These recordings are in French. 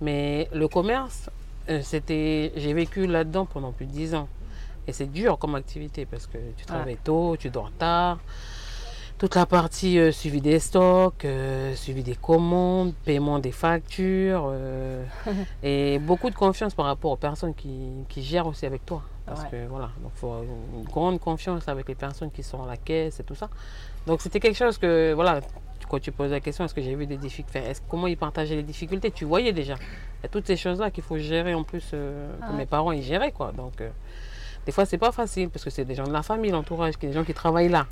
Mais le commerce, euh, c'était, j'ai vécu là-dedans pendant plus de 10 ans. Et c'est dur comme activité parce que tu travailles tôt, tu dors tard. Toute la partie euh, suivi des stocks, euh, suivi des commandes, paiement des factures euh, et beaucoup de confiance par rapport aux personnes qui, qui gèrent aussi avec toi. Parce Ouais. que voilà, donc faut une grande confiance avec les personnes qui sont à la caisse et tout ça. Donc c'était quelque chose que voilà, quand tu poses la question, est-ce que j'ai vu des difficultés, comment ils partageaient les difficultés, tu voyais déjà. Il y a toutes ces choses-là qu'il faut gérer en plus euh, Ah que ouais. mes parents ils géraient quoi. Donc euh, des fois c'est pas facile parce que c'est des gens de la famille, l'entourage, des gens qui travaillent là.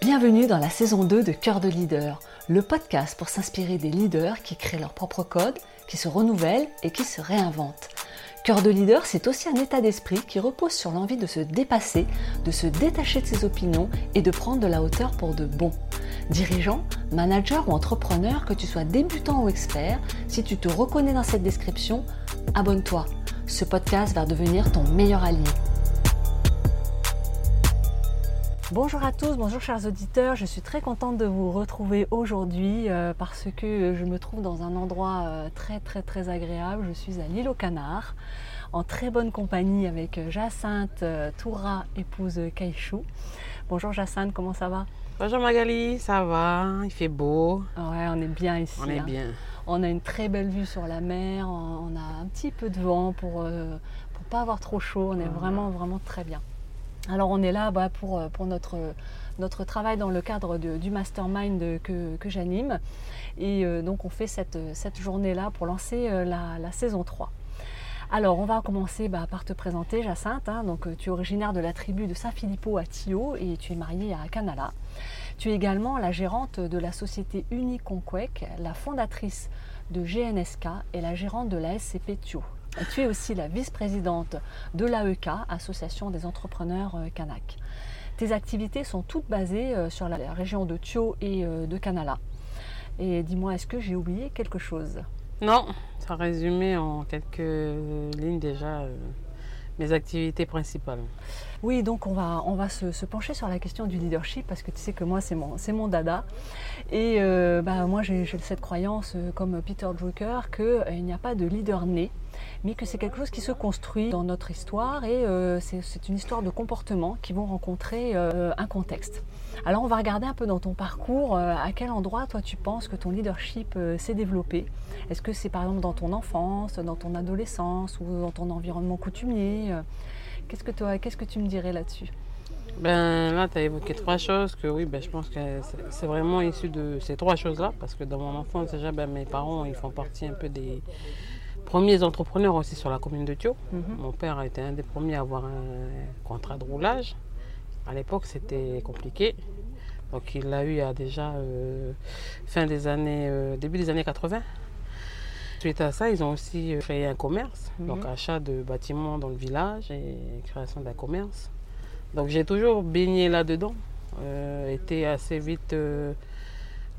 Bienvenue dans la saison 2 de Cœur de leader, le podcast pour s'inspirer des leaders qui créent leur propre code, qui se renouvellent et qui se réinventent. Cœur de leader, c'est aussi un état d'esprit qui repose sur l'envie de se dépasser, de se détacher de ses opinions et de prendre de la hauteur pour de bon. Dirigeant, manager ou entrepreneur, que tu sois débutant ou expert, si tu te reconnais dans cette description, abonne-toi. Ce podcast va devenir ton meilleur allié. Bonjour à tous, bonjour chers auditeurs, je suis très contente de vous retrouver aujourd'hui euh, parce que je me trouve dans un endroit euh, très très très agréable. Je suis à l'île aux Canards en très bonne compagnie avec Jacinthe euh, Toura, épouse Caïchou. Bonjour Jacinthe, comment ça va? Bonjour Magali, ça va? Il fait beau, Ouais, on est bien ici. on est hein. bien. On a une très belle vue sur la mer, on on a un petit peu de vent pour ne pas avoir trop chaud, on est Ah. vraiment vraiment très bien. Alors on est là bah, pour, euh, pour notre, travail dans le cadre du mastermind que, j'anime et euh, donc on fait cette, journée-là pour lancer euh, la, saison 3. Alors on va commencer bah, par te présenter Jacinthe, hein. donc, euh, tu es originaire de la tribu de Saint-Philippot à Thio et tu es mariée à Canala. Tu es également la gérante de la société Uniconquec, la fondatrice de GNSK et la gérante de la SCP Thio. Tu es aussi la vice-présidente de l'AEK, Association des entrepreneurs euh, Kanak. Tes activités sont toutes basées euh, sur la région de Thio et euh, de Canala. Et dis-moi, est-ce que j'ai oublié quelque chose? Non, ça résumé en quelques lignes déjà mes activités principales. Oui, donc on va, on va se, se pencher sur la question du leadership parce que tu sais que moi c'est mon, c'est mon dada. Et euh, bah, moi j'ai cette croyance comme Peter Drucker qu'il n'y a pas de leader né, mais que c'est quelque chose qui se construit dans notre histoire et euh, c'est une histoire de comportements qui vont rencontrer euh, un contexte. Alors on va regarder un peu dans ton parcours, euh, à quel endroit toi tu penses que ton leadership s'est développé? Est-ce que c'est par exemple dans ton enfance, dans ton adolescence ou dans ton environnement coutumier? Qu'est-ce que, que tu me dirais là-dessus? Ben là, tu as évoqué trois choses que oui, ben, je pense que c'est vraiment issu de ces trois choses-là. Parce que dans mon enfance, déjà, ben, mes parents, ils font partie un peu des premiers entrepreneurs aussi sur la commune de Thio. Mhm. Mon père a été un des premiers à avoir un contrat de roulage. À l'époque, c'était compliqué. Donc, il l'a eu à déjà euh, fin des années, euh, début des années 80. Suite à ça, ils ont aussi euh, créé un commerce, Mhm. donc achat de bâtiments dans le village et création d'un commerce. Donc, j'ai toujours baigné là-dedans, euh, été assez vite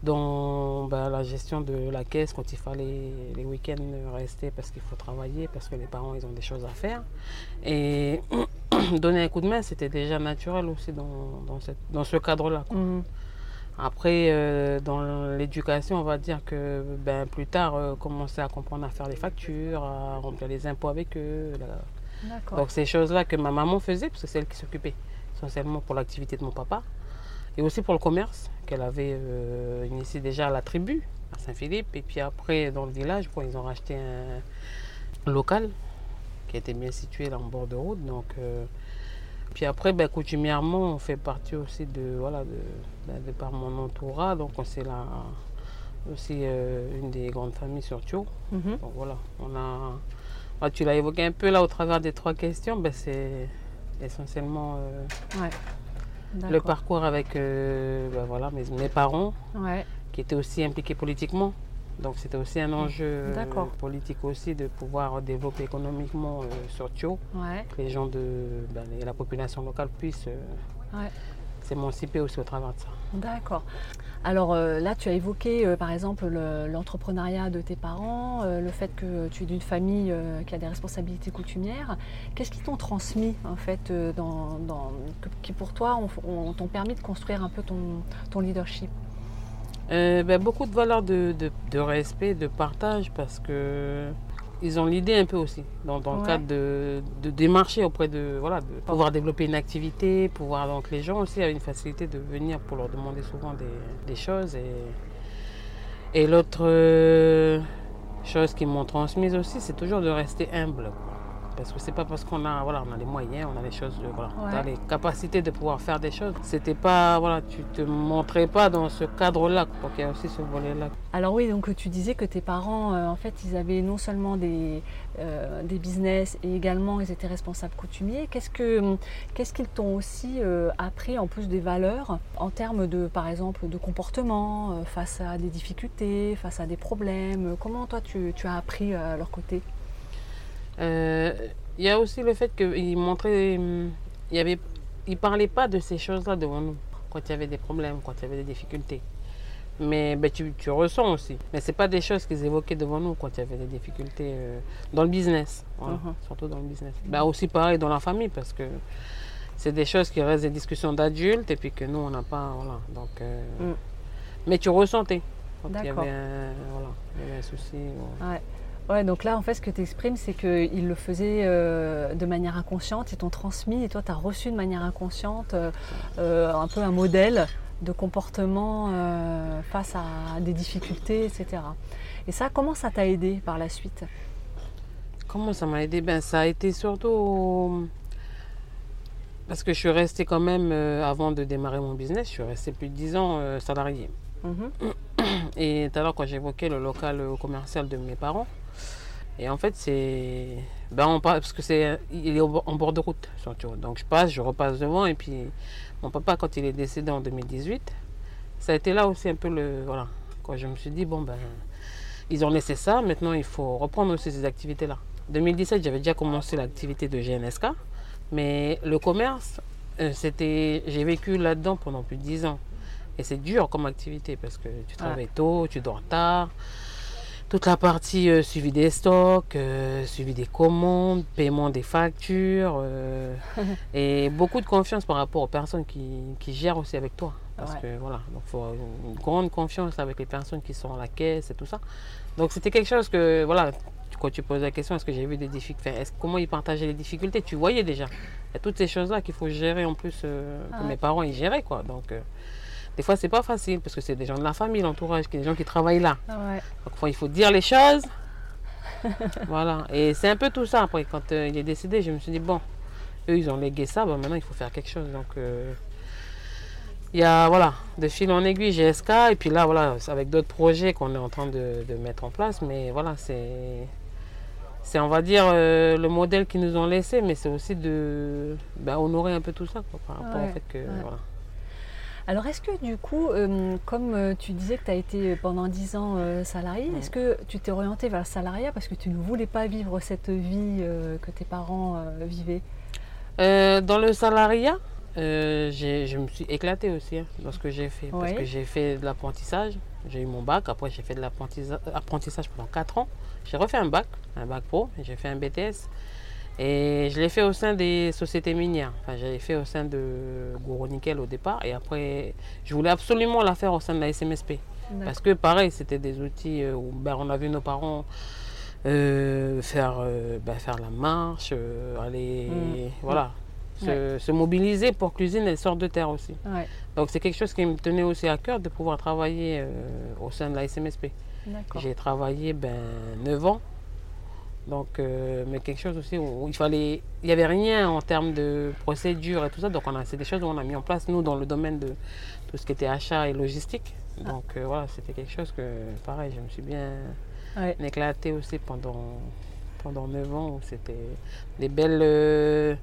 dans ben, la gestion de la caisse quand il fallait les week-ends rester parce qu'il faut travailler, parce que les parents ils ont des choses à faire. Et donner un coup de main, c'était déjà naturel aussi dans, dans, cette- dans ce cadre-là. Mhm. Après, euh, dans l'éducation, on va dire que ben, plus tard, euh, commencer à comprendre à faire les factures, à remplir les impôts avec eux. là. Donc ces choses-là que ma maman faisait, parce que c'est elle qui s'occupait essentiellement pour l'activité de mon papa, et aussi pour le commerce qu'elle avait euh, initié déjà à la tribu, à Saint-Philippe, et puis après dans le village, ils ont racheté un local qui était bien situé là en bord de route. Donc, euh, puis après, ben, coutumièrement, on fait partie aussi de, voilà, de, ben, de par mon entourage, donc on- c'est là aussi euh, une des grandes familles sur Thio. Mhm. Donc voilà, on a. ah, tu l'as évoqué un peu là au travers des trois questions, ben, c'est essentiellement Ouais. Le parcours avec euh, ben, voilà, mes, mes parents Ouais. qui étaient aussi impliqués politiquement. Donc c'était aussi un enjeu euh, politique aussi de pouvoir développer économiquement euh, sur Thio, Ouais. que les gens de ben, les- la population locale puissent euh, Ouais. s'émanciper aussi au travers de ça. D'accord. Alors euh, là, tu as évoqué euh, par exemple le- l'entrepreneuriat de tes parents, euh, le fait que tu es d'une famille qui a des responsabilités coutumières. Qu'est-ce qu'ils t'ont transmis en fait, qui pour toi ont, permis de construire un peu ton, leadership? Ben, beaucoup de valeurs de respect, de partage, parce que ils ont l'idée un peu aussi, dans, dans Ouais. le cadre de, de démarcher auprès de, voilà, de pouvoir développer une activité, pouvoir, donc les gens aussi avaient une facilité de venir pour leur demander souvent des, des choses. Et, et l'autre euh, chose qu'ils m'ont transmise aussi, c'est toujours de rester humble. Parce que c'est pas parce qu'on a, voilà, on a les moyens, on a les choses, voilà, Ouais. les capacités de pouvoir faire des choses. C'était pas, voilà, tu te montrais pas dans ce cadre-là, quoi, qu'il y a aussi ce volet-là. Alors oui, donc tu disais que tes parents, euh, en fait, ils avaient non seulement des, euh, des business et également ils étaient responsables coutumiers. Qu'est-ce que qu'est-ce qu'ils t'ont aussi euh, appris en plus des valeurs en termes de, par exemple, de comportement face à des difficultés, face à des problèmes? Comment toi tu, tu as appris à leur côté? Il y a aussi le fait qu'ils montraient, hum, il y avait, ils parlaient pas de ces choses-là devant nous quand il y avait des problèmes, quand il y avait des difficultés. Mais ben, tu, tu ressens aussi. Mais c'est pas des choses qu'ils évoquaient devant nous quand il y avait des difficultés euh, dans le business, voilà, Mhm. surtout dans le business. Ben, aussi pareil dans la famille parce que c'est des choses qui restent des discussions d'adultes et puis que nous on n'a pas, voilà. Donc, euh, Mm. mais tu ressentais quand il y avait un, voilà, il y avait un souci. voilà. Ouais. Ouais, donc là, en fait, ce que tu exprimes, c'est qu'ils le faisaient euh, de manière inconsciente, ils t'ont transmis, et toi, tu as reçu de manière inconsciente euh, euh, un peu un modèle de comportement euh, face à des difficultés, etc. Et ça, comment ça t'a aidé par la suite? Comment ça m'a aidé? Ben, Ça a été surtout parce que je suis restée quand même, euh, avant de démarrer mon business, je suis restée plus de 10 ans euh, salariée. Mhm. Et tout à l'heure, quand j'évoquais le local commercial de mes parents, et en fait, c'est. Ben, on passe, parce que c'est, il est en bord de route. Donc, je passe, je repasse devant, et puis mon papa, quand il est décédé en 2018, ça a été là aussi un peu le. Voilà. Quand je me suis dit, bon, ben, ils ont laissé ça, maintenant, il faut reprendre aussi ces activités-là. 2017, j'avais déjà commencé l'activité de GNSK, mais le commerce, euh, c'était, j'ai vécu là-dedans pendant plus de 10 ans. Et c'est dur comme activité parce que tu travailles tôt, tu dors tard. Toute la partie euh, suivi des stocks, euh, suivi des commandes, paiement des factures, euh, et beaucoup de confiance par rapport aux personnes qui, qui gèrent aussi avec toi. Parce Ouais. que voilà, donc il faut une grande confiance avec les personnes qui sont à la caisse et tout ça. Donc c'était quelque chose que, voilà, quand tu poses la question, est-ce que j'ai vu des difficultés, est-ce- comment ils partageaient les difficultés, tu voyais déjà. Il y a toutes ces choses-là qu'il faut gérer en plus, Ah que ouais. mes parents ils géraient quoi. Donc des fois c'est pas facile parce que c'est des gens de la famille, l'entourage, des gens qui travaillent là. Ouais. Donc faut- il faut dire les choses. voilà. Et c'est un peu tout ça après. Quand euh, il est décédé, je me suis dit, bon, eux ils ont légué ça, maintenant il faut faire quelque chose. Donc euh, il y a, voilà, de fil en aiguille, GSK. Et puis là, voilà, c'est avec d'autres projets qu'on est en train de, de mettre en place. Mais voilà, c'est. C'est, on va dire, euh, le modèle qu'ils nous ont laissé, mais c'est aussi de bah, honorer un peu tout ça quoi, par rapport Ouais, au fait que. Voilà. Alors, est-ce que du coup, euh, comme euh, tu disais que tu as été pendant 10 ans euh, salarié, est-ce que tu t'es orienté vers le salariat parce que tu ne voulais pas vivre cette vie euh, que tes parents euh, vivaient? Euh, dans le salariat, euh, je me suis éclatée aussi hein, dans ce que j'ai fait. Parce que j'ai fait de l'apprentissage. J'ai eu mon bac. Après, j'ai fait de l'apprentissage apprentissage pendant 4 ans. J'ai refait un bac, un bac pro. J'ai fait un BTS. Et je l'ai fait au sein des sociétés minières. Enfin, j'avais fait au sein de Gouro Nickel au départ. Et après, je voulais absolument la faire au sein de la SMSP. Parce que pareil, c'était des outils euh, où ben, on a vu nos parents euh, faire, euh, ben, faire la marche, euh, aller Mm. voilà, se, se mobiliser pour que l'usine sorte de terre aussi. Ouais, Donc c'est quelque chose qui me tenait aussi à cœur de pouvoir travailler au sein de la SMSP. J'ai travaillé ben, 9 ans. Donc, euh, mais quelque chose aussi où il fallait, il n'y avait rien en termes de procédure et tout ça. Donc, on a, c'est des choses qu'on a mis en place nous dans le domaine de tout ce qui était achat et logistique. Donc, euh, voilà, c'était quelque chose que, pareil, je me suis bien Ouais. éclatée aussi pendant pendant 9 ans où c'était des belles euh,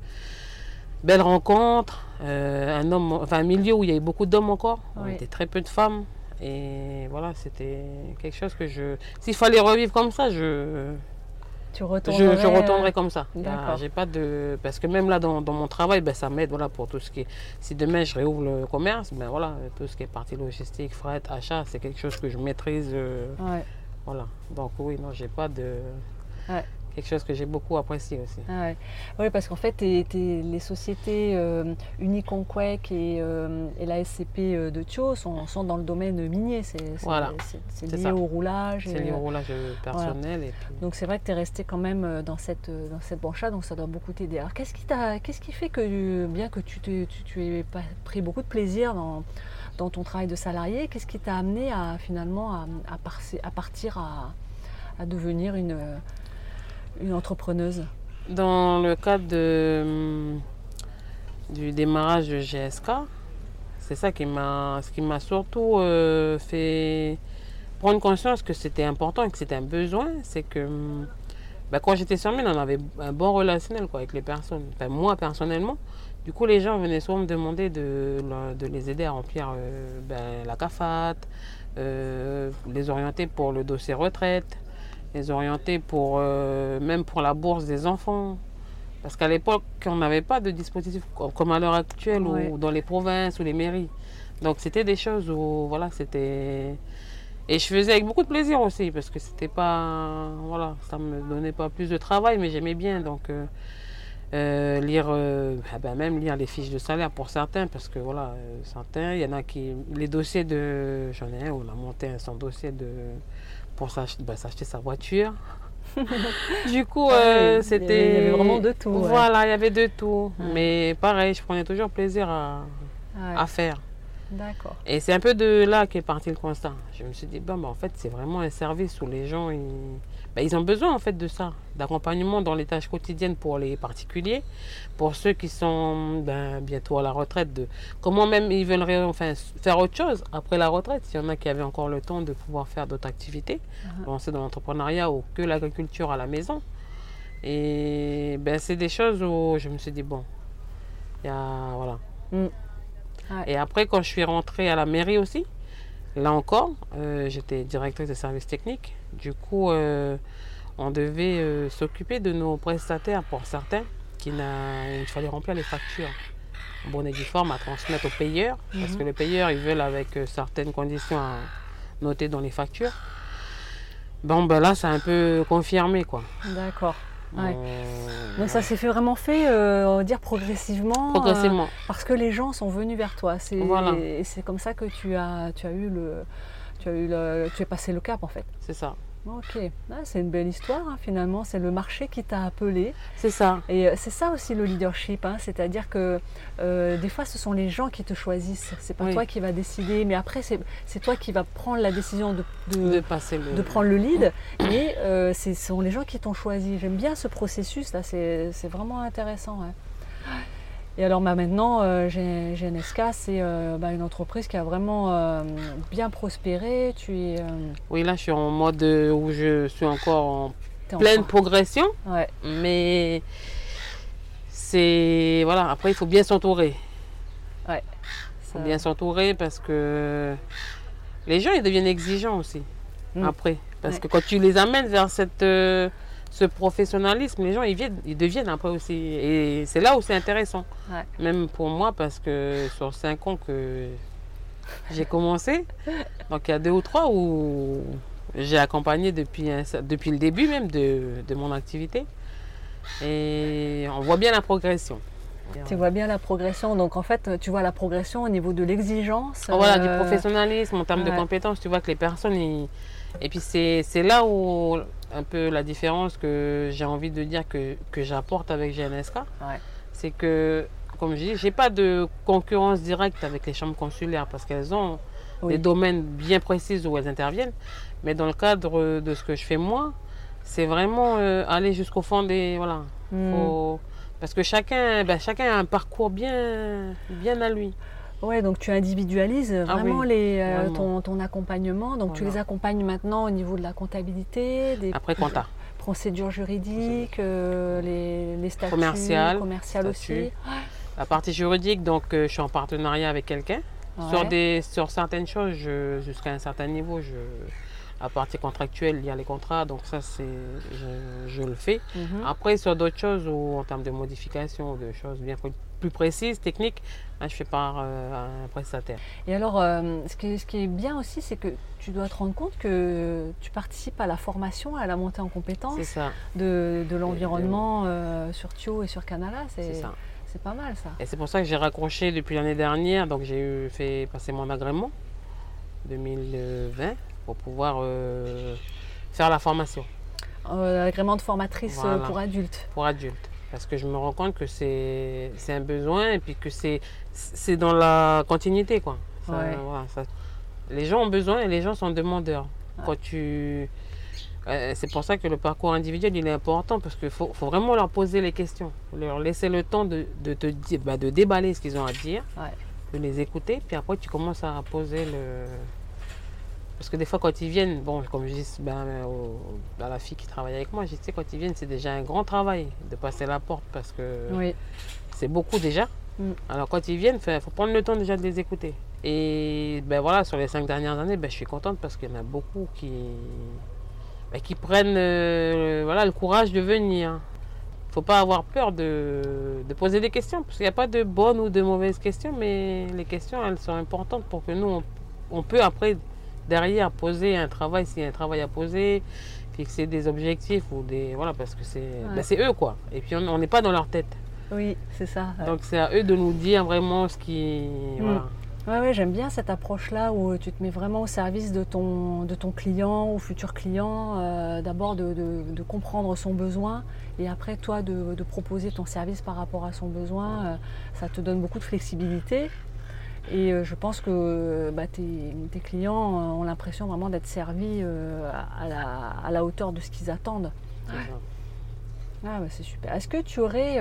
belles rencontres, un homme, enfin un milieu où il y avait beaucoup d'hommes encore, on était très peu de femmes. Et voilà, c'était quelque chose que je. S'il fallait revivre comme ça, je, Tu je, retournerais, je euh, retournerais comme ça. D'accord. J'ai pas de. Parce que même là, dans, dans mon travail, ben, ça m'aide voilà, pour tout ce qui est. Si demain je réouvre le commerce, ben voilà, tout ce qui est partie logistique, fret, achat, c'est quelque chose que je maîtrise. euh, Ouais. voilà. Donc oui, non, j'ai pas de. Ouais. Quelque chose que j'ai beaucoup apprécié aussi. Ah ouais. Oui, parce qu'en fait, les sociétés euh, Uniconquec et, euh, et la SCP euh, de Thio sont, sont dans le domaine minier. C'est Voilà. lié ça. au roulage. C'est lié au euh, roulage personnel. Et puis... donc c'est vrai que tu es resté quand même dans cette, dans cette branche-là, donc ça doit beaucoup t'aider. Alors qu'est-ce qui, t'a- qu'est-ce qui fait que, bien que tu, t'es- tu, tu aies pas- pris beaucoup de plaisir dans, dans ton travail de salarié, qu'est-ce qui t'a amené à finalement à, à partir à, à devenir une, une entrepreneuse Dans le cadre de, du démarrage de GSK, c'est ça qui m'a, ce qui m'a surtout euh, fait prendre conscience que c'était important et que c'était un besoin. C'est que bah, quand j'étais sur mine, on avait un bon relationnel quoi, avec les personnes. Moi personnellement. Du coup, les gens venaient souvent me demander de, de les aider à remplir euh, ben, la CAFAT, euh, les orienter pour le dossier retraite, les orienter pour, euh, même pour la bourse des enfants. Parce qu'à l'époque, on n'avait pas de dispositif co- comme à l'heure actuelle Ouais. ou dans les provinces ou les mairies. Donc c'était des choses où voilà, c'était et je faisais avec beaucoup de plaisir aussi parce que c'était pas voilà, ça me donnait pas plus de travail mais j'aimais bien donc euh, euh, lire euh, ah ben, même lire les fiches de salaire pour certains parce que voilà, certains, il y en a qui les dossiers de j'en ai un, on a monté son dossier de pour ben, s'acheter sa voiture. du coup, euh, c'était. il y avait vraiment de tout, ouais. Voilà, il y avait de tout. Ouais. Mais pareil, je prenais toujours plaisir à, ouais, à faire. D'accord. Et c'est un peu de là qu'est parti le constat. Je me suis dit, ben, en fait, c'est vraiment un service où les gens, ils, ben, ils ont besoin en fait de ça, d'accompagnement dans les tâches quotidiennes pour les particuliers, pour ceux qui sont ben, bientôt à la retraite, de comment même ils veulent enfin, faire autre chose après la retraite. S'il y en a qui avaient encore le temps de pouvoir faire d'autres activités, lancer dans l'entrepreneuriat ou que l'agriculture à la maison. Et ben, c'est des choses où je me suis dit, bon, il y a, voilà. Mm. Et après, quand je suis rentrée à la mairie aussi, là encore, euh, j'étais directrice de services techniques. Du coup, euh, on devait euh, s'occuper de nos prestataires pour certains, qui n'a- il fallait remplir les factures bonne et forme à transmettre aux payeurs, parce Mhm. que les payeurs, ils veulent avec certaines conditions à noter dans les factures. Bon, ben là, a un peu confirmé, quoi. D'accord. Ouais. Euh, Donc ça s'est fait vraiment fait, euh, on va dire progressivement. euh, progressivement. Parce que les gens sont venus vers toi. C'est Voilà. et c'est comme ça que tu as, tu as eu le, tu as eu le, tu es passé le cap en fait. C'est ça. Ok, Ah, c'est une belle histoire hein, finalement. C'est le marché qui t'a appelé. C'est ça. Et euh, c'est ça aussi le leadership, hein, c'est-à-dire que euh, des fois ce sont les gens qui te choisissent. C'est pas Oui. toi qui va décider, mais après c'est toi qui va prendre la décision de, de- De passer le. de prendre le lead. Et euh, ce sont les gens qui t'ont choisi. J'aime bien ce processus là, c'est vraiment intéressant. ouais. Et alors bah, maintenant, euh, GNSK, c'est euh, bah, une entreprise qui a vraiment euh, bien prospéré. Tu es, euh, Oui, là, je suis en mode où je suis encore en t'es pleine progression, Ouais, mais c'est. Voilà, après, il faut bien s'entourer. Il ça- faut bien s'entourer parce que les gens, ils deviennent exigeants aussi. Mm. Après. Parce Ouais. que quand tu les amènes vers cette, ce professionnalisme, les gens, ils, viennent, ils deviennent après aussi. Et c'est là où c'est intéressant. Ouais. Même pour moi, parce que sur cinq ans que j'ai commencé, donc il y a deux ou trois où j'ai accompagné depuis, un depuis le début même de, de mon activité. Et on voit bien la progression. Tu vois bien la progression. Donc en fait, tu vois la progression au niveau de l'exigence. Voilà, du euh, professionnalisme en termes de compétences, tu vois que les personnes. ils- Et puis c'est là où un peu la différence que j'ai envie de dire que, que j'apporte avec GNSK. Ouais. C'est que, comme je dis, j'ai pas de concurrence directe avec les chambres consulaires parce qu'elles ont Oui. des domaines bien précis où elles interviennent. Mais dans le cadre de ce que je fais moi, c'est vraiment euh, aller jusqu'au fond des. Voilà. Hmm. Faut- Parce que chacun, ben, chacun a un parcours bien, bien à lui. Ouais, donc tu individualises Ah vraiment oui, les, euh, vraiment. ton, ton accompagnement. Donc tu les accompagnes maintenant au niveau de la comptabilité, des Après, compta. procédures juridiques, euh, les, les statuts Commercial, commerciales aussi. statut. La partie juridique, donc euh, je suis en partenariat avec quelqu'un. Sur, des, sur certaines choses, jusqu'à un certain niveau, je, la partie contractuelle, il y a les contrats, donc ça, c'est, je, je le fais. Mhm. Après, sur d'autres choses, ou en termes de modification, de choses bien plus- précises, techniques, je fais par un prestataire. Et alors, ce, qui est, ce, qui est, bien aussi, c'est que tu dois te rendre compte que tu participes à la formation, à la montée en compétences de, de l'environnement sur Thio et sur Canala. C'est ça. C'est pas mal ça. Et c'est pour ça que j'ai raccroché depuis l'année dernière. Donc j'ai fait passer mon agrément 2020 pour pouvoir euh, faire la formation. Euh, L'agrément de formatrice euh, pour adultes. Pour adultes. Parce que je me rends compte que c'est un besoin et puis que c'est dans la continuité. Quoi. les gens ont besoin et les gens sont demandeurs. Quand tu euh, c'est pour ça que le parcours individuel il est important parce qu'il faut, vraiment leur poser les questions, leur laisser le temps de, de, bah, de déballer ce qu'ils ont à dire, de les écouter, puis après tu commences à poser le. Parce que des fois quand ils viennent, bon, comme je dis ben, à la fille qui travaille avec moi, je sais quand ils viennent c'est déjà un grand travail de passer la porte parce que c'est beaucoup déjà. Mm. Alors quand ils viennent, il faut prendre le temps déjà de les écouter. Et ben voilà, sur les cinq dernières années, ben, je suis contente parce qu'il y en a beaucoup qui, bah, qui prennent euh, voilà, le courage de venir. Il ne faut pas avoir peur de, poser des questions, parce qu'il n'y a pas de bonnes ou de mauvaises questions, mais les questions, elles sont importantes pour que nous, on, peut après, derrière, poser un travail, s'il y a un travail à poser, fixer des objectifs, ou des voilà, parce que c'est bah, eux, quoi. Et puis, on n'est pas dans leur tête. Oui, c'est ça. Donc, c'est à eux de nous dire vraiment ce qui... Mm. Oui, j'aime bien cette approche-là où tu te mets vraiment au service de ton, de ton client ou futur client. Euh, d'abord de, comprendre son besoin et après toi de, proposer ton service par rapport à son besoin. Euh, ça te donne beaucoup de flexibilité. Et euh, je pense que bah, tes, clients ont l'impression vraiment d'être servis à la, hauteur de ce qu'ils attendent. Ah, bah, c'est super. Est-ce que tu aurais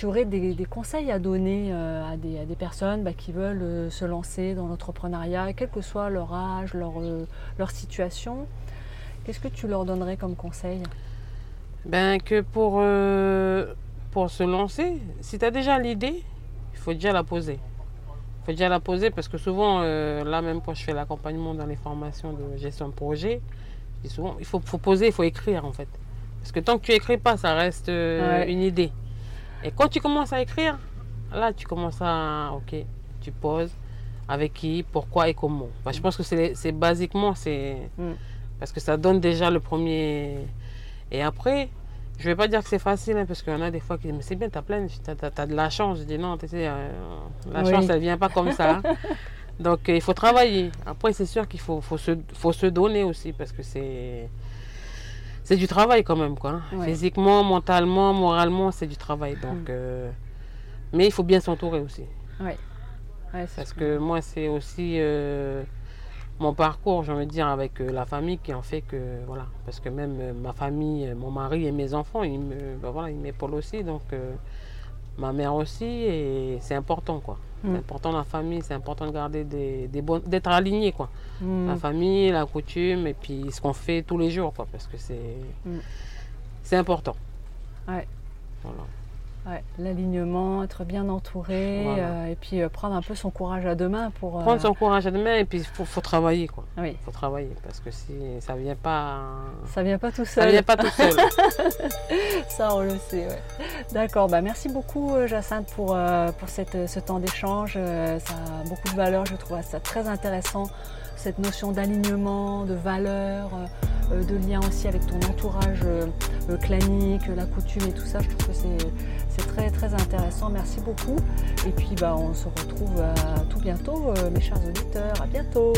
tu aurais des, conseils à donner euh, à, des, personnes bah, qui veulent euh, se lancer dans l'entrepreneuriat, quel que soit leur âge, leur, euh, leur situation Qu'est-ce que tu leur donnerais comme conseil? Ben, Que pour, pour se lancer, si tu as déjà l'idée, il faut déjà la poser. Il faut déjà la poser parce que souvent, là même quand je fais l'accompagnement dans les formations de gestion de projet, souvent, il faut, faut poser, il faut écrire en fait. Parce que tant que tu écris pas, ça reste une idée. Et quand tu commences à écrire, là, tu commences à. Ok, tu poses. Avec qui, pourquoi et comment. je pense que c'est basiquement, c'est. Mm. Parce que ça donne déjà le premier. Et après, je ne vais pas dire que c'est facile, hein, parce qu'il y en a des fois qui disent Mais c'est bien, tu as plein, tu as, de la chance. Je dis Non, tu sais, euh, la chance, elle ne vient pas comme ça. Donc, il faut travailler. Après, c'est sûr qu'il faut, faut, se, faut se donner aussi, parce que c'est c'est du travail quand même, quoi. Hein. Physiquement, mentalement, moralement, c'est du travail. Donc, mm. euh, mais il faut bien s'entourer aussi. Oui. Parce que moi, c'est aussi euh, mon parcours, j'ai envie de dire, avec euh, la famille qui en fait que, voilà, parce que même ma famille, mon mari et mes enfants, ils me, ben voilà, ils m'épaulent aussi, donc ma mère aussi, et c'est important, quoi. C'est mm. important la famille, c'est important de garder des, des d'être aligné quoi. Mm. La famille, la coutume et puis ce qu'on fait tous les jours quoi, parce que c'est, mm. c'est important. Ouais. Voilà l'alignement, être bien entouré euh, et puis euh, prendre un peu son courage à deux mains pour. Euh, prendre son courage à deux mains et puis il faut, travailler quoi. Il faut travailler parce que si ça vient pas. Ça vient pas tout seul. Ça vient pas tout seul. ça on le sait. D'accord. Bah merci beaucoup Jacinthe pour pour cette, ce temps d'échange. ça a beaucoup de valeur. Je trouve ça très intéressant cette notion d'alignement, de valeur, de lien aussi avec ton entourage clanique, la coutume et tout ça. Je trouve que c'est très très intéressant. Merci beaucoup. Et puis bah, on se retrouve à tout bientôt, euh, mes chers auditeurs. À bientôt.